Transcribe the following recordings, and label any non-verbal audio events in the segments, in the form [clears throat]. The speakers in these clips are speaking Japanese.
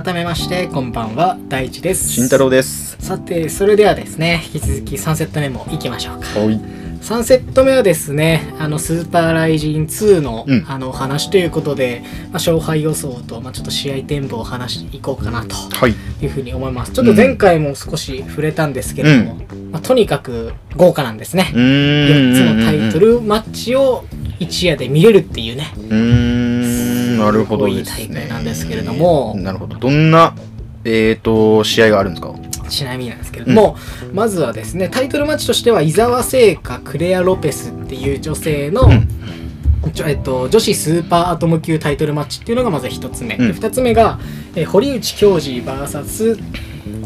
改めましてこんばんは。大地です。慎太郎です。さてそれではですね引き続き3セット目もいきましょうか。はい。3セット目はですねあのスーパーライジン2の,、うん。あのお話ということで、まあ、勝敗予想と、まあ、ちょっと試合展望を話していこうかなと。はい。いうふうに思います。ちょっと前回も少し触れたんですけれども、まあ、とにかく豪華なんですね。うーん。4つのタイトルマッチを一夜で見れるっていうねなるほどいですね。大会なんですけれども。なるほど。どんなえーと試合があるんですか？ちなみになんですけれども、まずはですねタイトルマッチとしては伊沢製菓クレア・ロペスっていう女性の、うん。ちょえっと、女子スーパーアトム級タイトルマッチっていうのがまず1つ目、うん。で2つ目が、えー堀内恭司 VS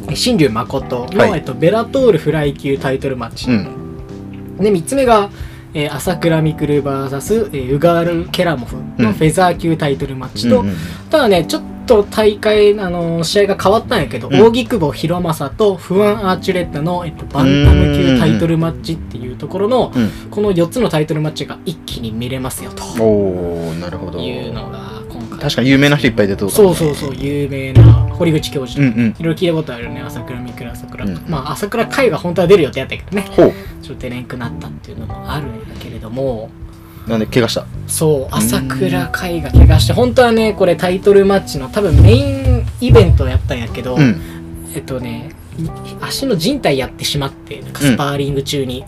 えー新竜誠の、はい。えっと、ベラトールフライ級タイトルマッチ、うん。で3つ目が、えー朝倉未来 VS、えーウガール・ケラモフうん。のフェザー級タイトルマッチと、うんうんただねちょっと大会、あのー試合が変わったんやけど、うん。扇久保博正とフアン・アーチュレッタの、えっと、バンタム級タイトルマッチっていうところの、うん。この4つのタイトルマッチが一気に見れますよと。おおなるほど。いうのが今回。確かに有名な人いっぱい出てるそうそうそう有名な堀口教授とか、いろいろ聞いたことあるよね朝倉未うんまあ朝倉海が本当は出る予定やったけどね。ちょっと出れんくなったっていうのもあるんだけれども。なんで怪我した？そう朝倉海が怪我して本当はねこれタイトルマッチの多分メインイベントやったんやけど、うん。えっとね足の靭帯やってしまってなんかスパーリング中に、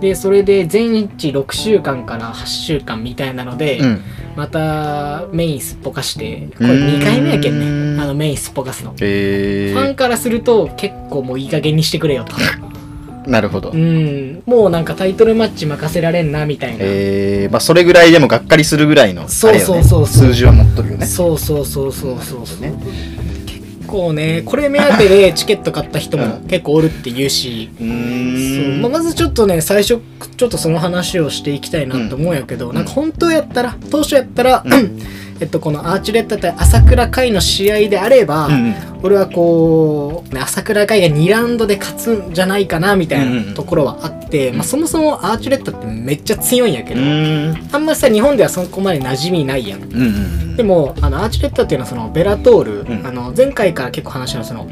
でそれで全治6週間から8週間みたいなので、うん。またメインすっぽかしてこれ2回目やけんね。あのメインすっぽかすの、えファンからすると結構もういい加減にしてくれよと。ー、[laughs] なるほど。うん。もうなんかタイトルマッチ任せられんなみたいな、えー、まあそれぐらいでもがっかりするぐらいのそうそうそうそう。数字は持っとるよね。そうそうそうそうそう。そう、なるほど結構ねこれ目当てでチケット買った人もうん。結構おるって言うし、うそう。まあ、まずちょっとね最初ちょっとその話をしていきたいなと思うんやけど、うん。なんか本当やったら当初やったら、うん [clears throat] えっとこのアーチュレッタ対朝倉海の試合であれば、うんうん。俺はこうね朝倉海が2ラウンドで勝つんじゃないかなみたいなところはあって、うん。まあ、そもそもアーチュレッタってめっちゃ強いんやけうど、ーん。あんまりさ日本ではそこまで馴染みないやん。うんうんでもあのアーチュレッタっていうのはそのベラトール、うん。あの前回から結構話したその、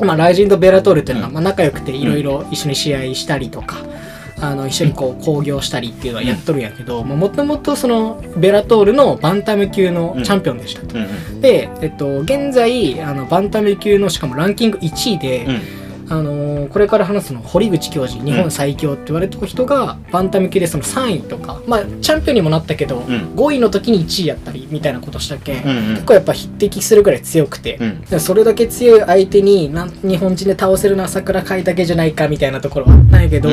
まあ、ライジンとベラトールっていうのが、うん。まあ、仲良くていろいろ一緒に試合したりとか、あの一緒にこう興行したりっていうのはやっとるんやけどもともとそのベラトールのバンタム級のチャンピオンでした。と。で、えっと、現在あのバンタム級のしかもランキング1位で、うんあのーこれから話すの堀口教授日本最強って言われてる人がバンタム級でその3位とかまあチャンピオンにもなったけど、ん。5位の時に1位やったりみたいなことしたっけ、うんうん。結構やっぱ匹敵するぐらい強くて、うん。でそれだけ強い相手になん日本人で倒せるのは桜海だけじゃないかみたいなところはあったんやけど、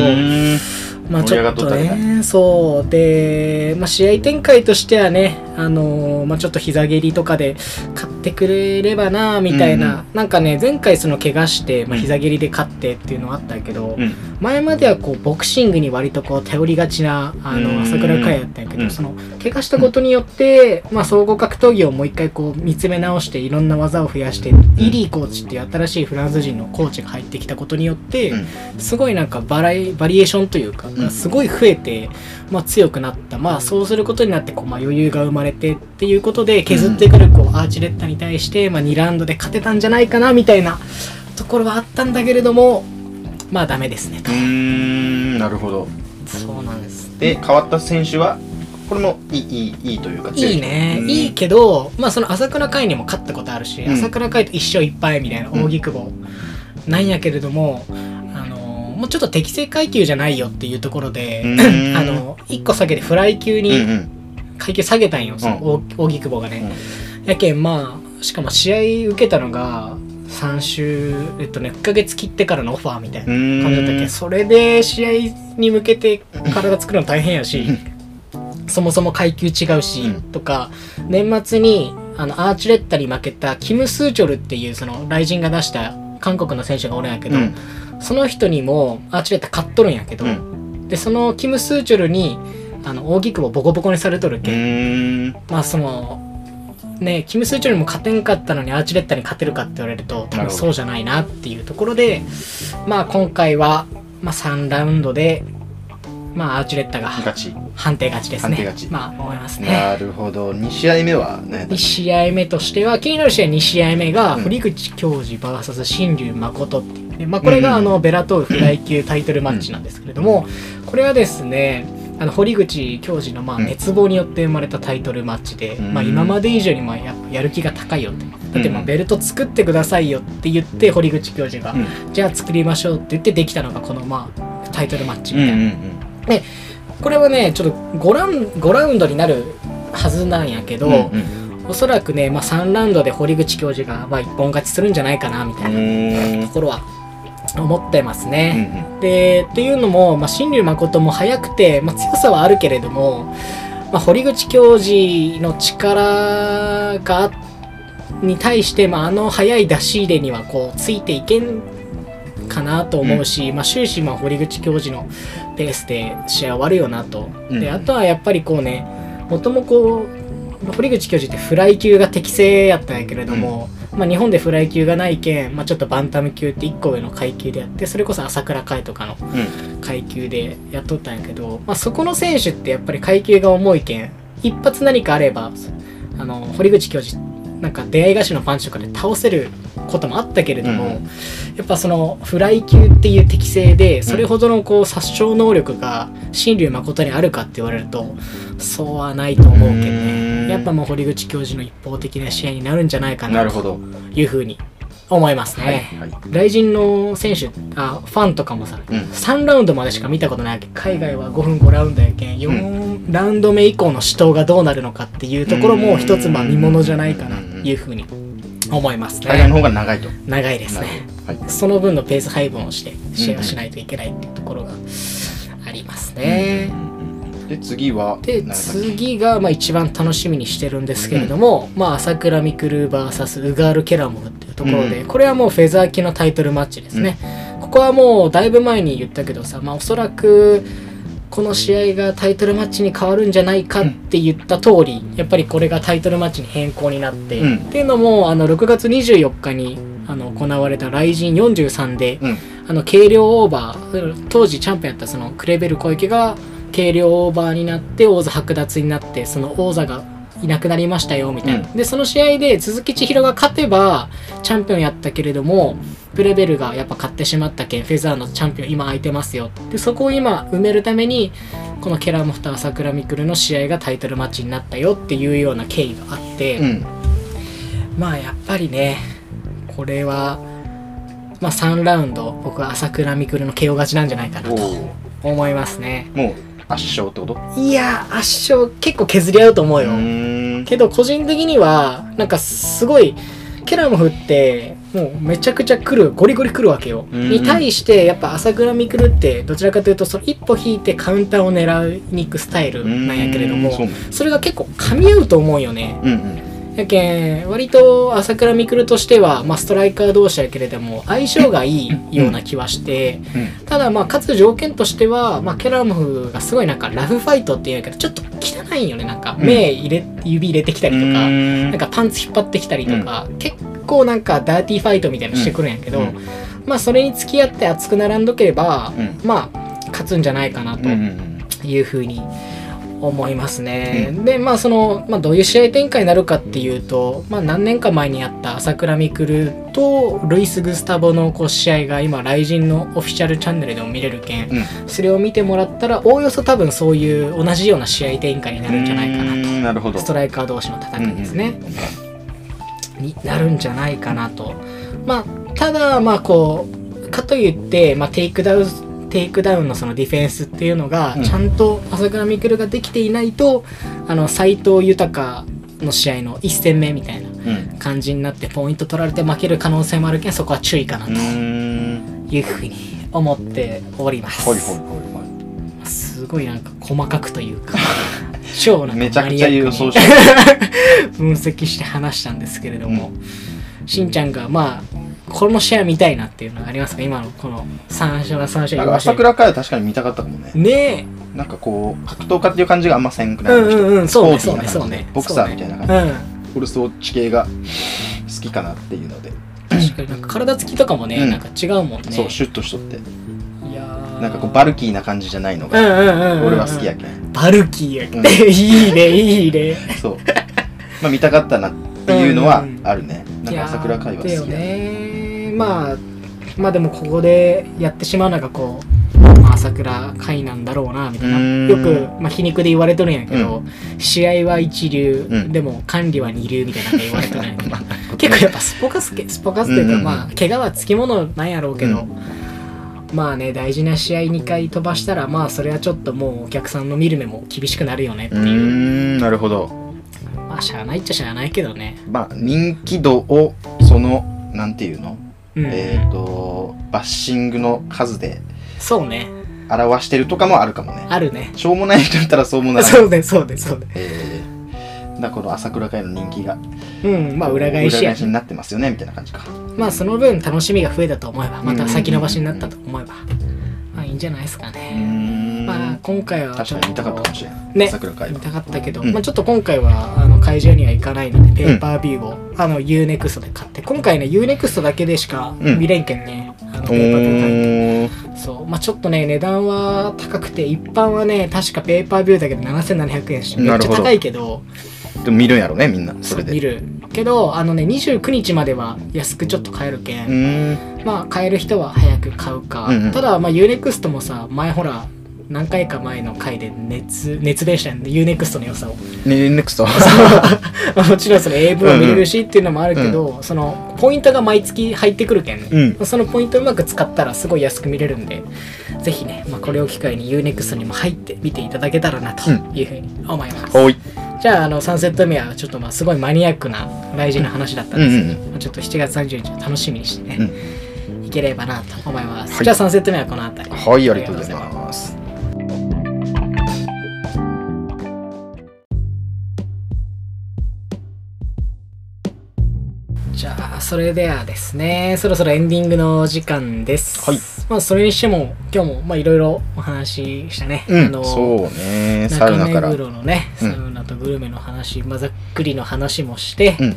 まあちょっとねそう。で、まあ、試合展開としてはねあのーまあ、ちょっと膝蹴りとかで勝ってくれればなみたいな、うんなんかね前回その怪我して、まあ、うん。膝蹴りで勝ってっていうのはあったけど、うん。前まではこうボクシングに割とこう頼りがちなあうん。の朝倉海やったんやけど、うん。その怪我したことによって、まあ、総合格闘技をもう一回こう見つめ直していろんな技を増やして、イリーコーチっていう新しいフランス人のコーチが入ってきたことによって、うん。すごいなんかバラエバリエーションというか、ん。すごい増えて、まあ、強くなった。まあそうすることになってこう、まあ、余裕が生まれてっていうことで削ってくるこうアーチレッタに対して、まあ、2ラウンドで勝てたんじゃないかなみたいなところはあったんだけれどもまあダメですねと。うー。んなるほど。そうなんです。で変わった選手はこれもいいいいというか強い。いね、うん。いいけど、まあ、その朝倉海にも勝ったことあるし、うん。朝倉海と一勝一敗みたいなうん扇久保。なんやけれども、あのもうちょっと適正階級じゃないよっていうところで、うん。[laughs] あの1個下げてフライ級うんにうん。階級下げたんよ、その扇扇久保がね、やけんまあしかも試合受けたのが3週えっとね1ヶ月切ってからのオファーみたいなうん。感じだったっけ。それで試合に向けて体作るの大変やしそもそも階級違うし、うん。とか年末にあのアーチュレッタに負けたキム・スーチョルっていうその雷神が出した韓国の選手がおるんやけど、うんその人にもアーチュレッタ勝っとるんやけど、うん。でそのキム・スーチョルにあの扇久保ボコボコにされとるうけ、ーん。まあそのねキム・スーチョルにも勝てんかったのにアーチュレッタに勝てるかって言われると多分そうじゃないなっていうところでまあ今回は、まあ、3ラウンドでまあアーチュレッタが判定勝ちですね。判定勝ち。まあ、思いますね。なるほど。2試合目はね2試合目としては気になる試合2試合目がうん。堀口教授 VS 新竜誠ってね、まあ、これがあうんのベラトールフライ級タイトルマッチなんですけれどもこれはですねあの堀口教授のまあうん。熱望によって生まれたタイトルマッチで、うんまあ、今まで以上にまあやっぱやる気が高いよって。だってまあうんベルト作ってくださいよって言って堀口教授が、うん。じゃあ作りましょうって言ってできたのがこのまあタイトルマッチうんうみたいな、んこれはねちょっと5ラウン5ラウンドになるはずなんやけど、うんうん。おそらくね、まあ、3ラウンドで堀口教授が、まあ、一本勝ちするんじゃないかなみたいなうん。ところは思ってますうね。んでっていうのも、まあ、新竜誠も速くて、まあ、強さはあるけれども、まあ、堀口教授の力がに対して、まあ、あの速い出し入れにはこうついていけんかなと思うし、まあ、終始まあ堀口教授のペースで試合終わるよなと。うんであとはやっぱりこうねもともこう堀口教授ってフライ級が適正やったんやけれども、まあ、日本でフライ級がないけん、まあ、ちょっとバンタム級って1個上の階級でやってそれこそ朝倉海とかのうん。階級でやっとったんやけど、まあ、そこの選手ってやっぱり階級が重いけん一発何かあればあの堀口教授なんか出会い頭のパンチとかで倒せることもあったけれども、うん。やっぱそのフライ級っていう適性でそれほどのこう殺傷能力が新竜誠にあるかって言われるとそうはないと思うけどうん。ねやっぱもう堀口教授の一方的な試合になるんじゃないかなというふうに思いますね。はいはい。雷神の選手あファンとかもさ、うん。3ラウンドまでしか見たことない海外は5分5ラウンドやけん。4ラウンド目以降の死闘がどうなるのかっていうところも一つまあ見ものじゃないかなというふうに思いますね。海外の方が長いと。長いですね。はい。その分のペース配分をして試合をしないといけないっていうところがありますね、で次はで次がまあ一番楽しみにしてるんですけれども、まあ朝倉未来 VS ウガール・ケラモフっていうところで、うんこれはもうフェザー級のタイトルマッチですね、ここはもうだいぶ前に言ったけどさ、まあ、おそらくこの試合がタイトルマッチに変わるんじゃないかって言った通り、やっぱりこれがタイトルマッチに変更になって、うん。っていうのもあの6月24日にあの行われた雷神43で、うん。あの軽量オーバー当時チャンピオンやったそのクレベル小池が軽量オーバーになって王座剥奪になってその王座がいなくなりましたよみたいな、うん。でその試合で鈴木千尋が勝てばチャンピオンやったけれどもクレベルがやっぱ勝ってしまったけんフェザーのチャンピオン今空いてますよ。でそこを今埋めるためにこのケラモフと朝倉未来の試合がタイトルマッチになったよっていうような経緯があって、うん。まあやっぱりねこれはまあ3ラウンド僕は朝倉未来の KO 勝ちなんじゃないかなと思いますね。もう圧勝ってこと？いや圧勝結構削り合うと思うよ、けど個人的にはなんかすごいケラモフってもうめちゃくちゃ来るゴリゴリ来るわけよ、うん。に対してやっぱ朝倉未来ってどちらかというとその一歩引いてカウンターを狙いに行くスタイルなんやけれどもうーんそうなんそれが結構噛み合うと思うよね。うんうんやけん割と朝倉未来としては、まあ、ストライカー同士やけれども相性がいいような気はしてうん。ただまあ勝つ条件としては、まあ、ケラモフがすごいなんかラフファイトっていうけどちょっと汚いよね。なんかうん。目入れ指入れてきたりとか、ななんかパンツ引っ張ってきたりとか、結構なんかダーティーファイトみたいなのしてくるんやけど、うん。まあそれに付き合って熱く並んどければ、うん。まあ勝つんじゃないかなとうんうん。いうふうに思いますね。でまあその、まあ、どういう試合展開になるかっていうと、まあ、何年か前にやった朝倉未来とルイス・グスタボのこう試合が今雷神のオフィシャルチャンネルでも見れるけん、うん。それを見てもらったらおおよそ多分そういう同じような試合展開になるんじゃないかなと。うーんなるほど。ストライカー同士の戦いですね、になるんじゃないかなと。まあただまあこうかといって、まあ、テイクダウンテイクダウンのそのディフェンスっていうのがうん。ちゃんと朝倉未来ができていないと、あの斎藤裕の試合の1戦目みたいなうん。感じになってポイント取られて負ける可能性もあるけんそこは注意かなというふうに思っております。ほいほいほいほすごいなんか細かくというか [laughs] 超なんかマニアックに [laughs] 分析して話したんですけれども、しんちゃんがまあこの試合見たいなっていうのはありますか？今のこの3勝は3勝なんか朝倉海は確かに見たかったかもね。ねなんかこう格闘家っていう感じがあんませんくえないうんうんうん。そうねそうねそうね。ボクサーみたいな感じ。うん。フルスト地形が好きかなっていうので、確かに。なんか体つきとかもね、うん。なんか違うもんね。そうシュッとしとって。いやなんかこうバルキーな感じじゃないのうんがうんうんうん。俺は好きやけん。バルキーや、うん。[laughs] いいねいいね。そう。まあ見たかったなっていうのはあるね。なんか朝倉海は好きいやねまあまあでもここでやってしまうのがこう、まあ、朝倉海なんだろうなみたいうなよく、まあ、皮肉で言われとるんやけど、試合は一流、うんでも管理は二流みたいな言われとるんやけど。[laughs] 結構やっぱスポカスケスポカスというか、うん。うんうんまあ怪我はつきものなんやろうけど、まあね大事な試合2回飛ばしたらまあそれはちょっともうお客さんの見る目も厳しくなるよねっていう、んなるほど。まあしゃあないっちゃしゃあないけどね、まあ人気度をそのなんていうの、うん。えっ、とバッシングの数でそうね。表してるとかもあるかもね。あるね。しょうもない人だったらそうもない。そうねそうねそうね。えー、だからこの朝倉海の人気がうんまあ裏返しや裏返しになってますよねみたいな感じか。まあその分楽しみが増えたと思えばまた先延ばしになったと思えば。まあいいんじゃないですかうーねんまあ今回は確かに見たかったかもしれない、ね朝倉海は。見たかったけど、うん。まあちょっと今回はあの会場には行かないのでペーパービューを、あの UNEXT で買って今回ね UNEXT だけでしかうん。見れんけんね、あのおペーパービュー買って。ーそう。まあちょっとね値段は高くて一般はね確かペーパービューだけど7700円してめっちゃ高いけどでも見るんやろねみんなそれで。見る。けどあのね29日までは安くちょっと買えるけん。まあ買える人は早く買うか、うんうん。ただまあ UNEXT もさ前ほら何回か前の回で熱熱弁したんで UNEXT の良さを。ねネクスト。まあ [laughs] もちろんその AV を見れるしっていうのもあるけど、そのポイントが毎月入ってくるけんね、うん。そのポイントをうまく使ったらすごい安く見れるんでぜひね、まあ、これを機会に UNEXT にも入って見ていただけたらなというふうに思います、おい。じゃああの3セット目はちょっとまあすごいマニアックな大事な話だったんですけど、うんうんまあちょっと7月30日を楽しみにしてね、うん。いければなと思います、はい。じゃあ3セット目はこの辺り。はいありがとうございますそれではですねそろそろエンディングの時間です。はい。まあそれにしても今日もまあいろいろお話ししたね、うんあのそうね。サウ中目ナから。黒のねサうん。ウナとグルメの話、まあ、ざっくりの話もして、うん。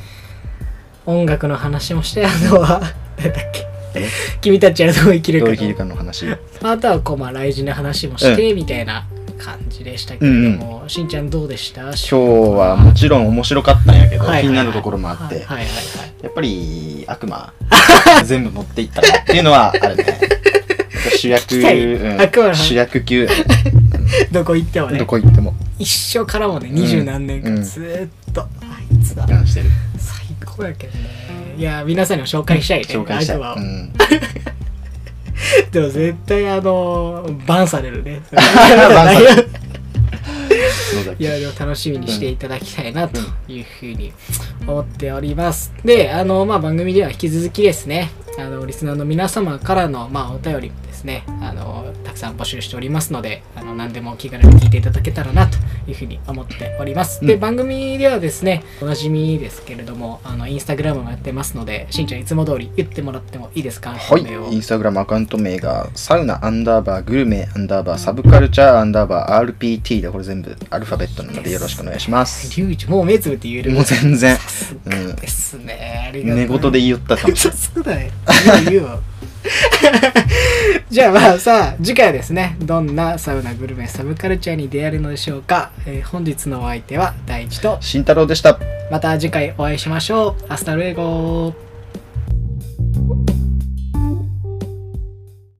音楽の話もしてあとは何だっけ。え？君たちはどう生きるかの。どう生きるかの話。あとはこうまあ来時の話もして、みたいな感じでしたけれども、しんちゃんどうでした？今今日はもちろん面白かったんやけど、はいはいはい。気になるところもあって、はいはいはい。やっぱり悪魔全部持っていったなっていうのは [laughs] あるね。主役、[laughs] うん。主役級。[laughs] どこ行ってもね。どこ行っても。一生からもね二十何年うん。間ずーっと、あいつだ最高やけどね。いや皆さんにも紹介したいね。紹介したい、うん、でも絶対あのバンされるね。[laughs] い崎。やでも楽しみにしていただきたいなというふうに思っております。で、あの、まあ、番組では引き続きですね、あの、リスナーの皆様からの、まあ、お便りもですね、あの、たくさん募集しておりますので、あの、何でも気軽に聞いていただけたらなというふうに思っております。で、うん。番組ではですね、おなじみですけれども、あの、インスタグラムもやってますので、しんちゃんいつも通り言ってもらってもいいですか？はい。インスタグラムアカウント名がサウナアンダーバーグルメアンダーバーサブカルチャーアンダーバー RPT でこれ全部アルファベットなのでよろしくお願いします。リュウジ、もう目つぶって言える。もう全然。さすがうんですね。ありがとう。寝言で言ったかもしれない。[laughs] そうだよ。言う言 [laughs] じゃあまあさあ次回はですねどんなサウナグルメサブカルチャーに出会えるのでしょうか、えー本日のお相手は大地と。慎太郎でした。また次回お会いしましょう。アスタルエゴ